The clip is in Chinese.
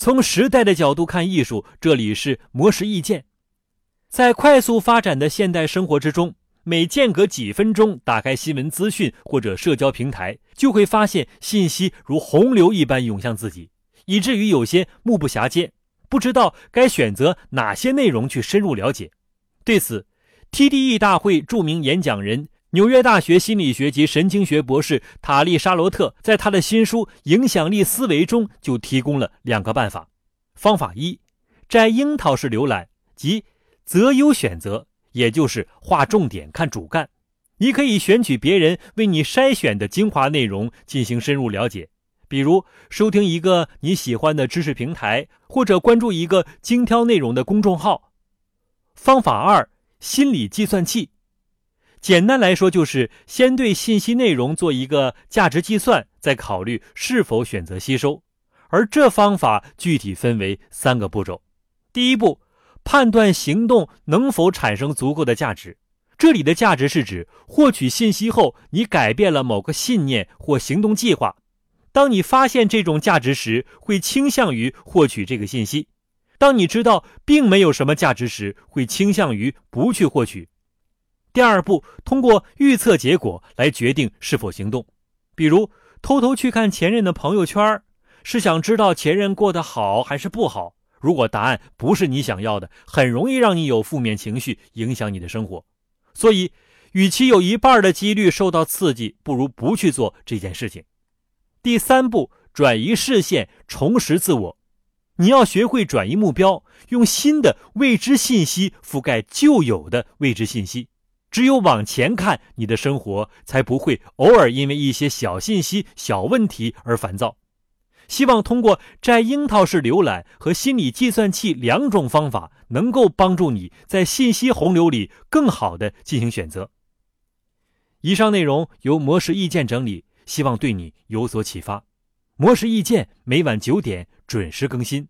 从时代的角度看艺术，这里是魔石意见。在快速发展的现代生活之中，每间隔几分钟打开新闻资讯或者社交平台，就会发现信息如洪流一般涌向自己，以至于有些目不暇接，不知道该选择哪些内容去深入了解。对此，TDE 大会著名演讲人、纽约大学心理学及神经学博士塔利·沙罗特在他的新书《影响力思维》中就提供了两个办法。方法一：摘樱桃式浏览，即。择优选择，也就是划重点、看主干。你可以选取别人为你筛选的精华内容进行深入了解，比如收听一个你喜欢的知识平台，或者关注一个精挑内容的公众号。方法二：心理计算器。简单来说，就是先对信息内容做一个价值计算，再考虑是否选择吸收。而这方法具体分为三个步骤。第一步。判断行动能否产生足够的价值，这里的价值是指获取信息后你改变了某个信念或行动计划。当你发现这种价值时，会倾向于获取这个信息；当你知道并没有什么价值时，会倾向于不去获取。第二步，通过预测结果来决定是否行动，比如偷偷去看前任的朋友圈，是想知道前任过得好还是不好。如果答案不是你想要的，很容易让你有负面情绪，影响你的生活。所以，与其有一半的几率受到刺激，不如不去做这件事情。第三步，转移视线，重拾自我。你要学会转移目标，用新的未知信息覆盖旧有的未知信息。只有往前看，你的生活才不会偶尔因为一些小信息、小问题而烦躁。希望通过摘樱桃式浏览和心理计算器两种方法，能够帮助你在信息洪流里更好的进行选择。以上内容由模式意见整理，希望对你有所启发。模式意见每晚九点准时更新。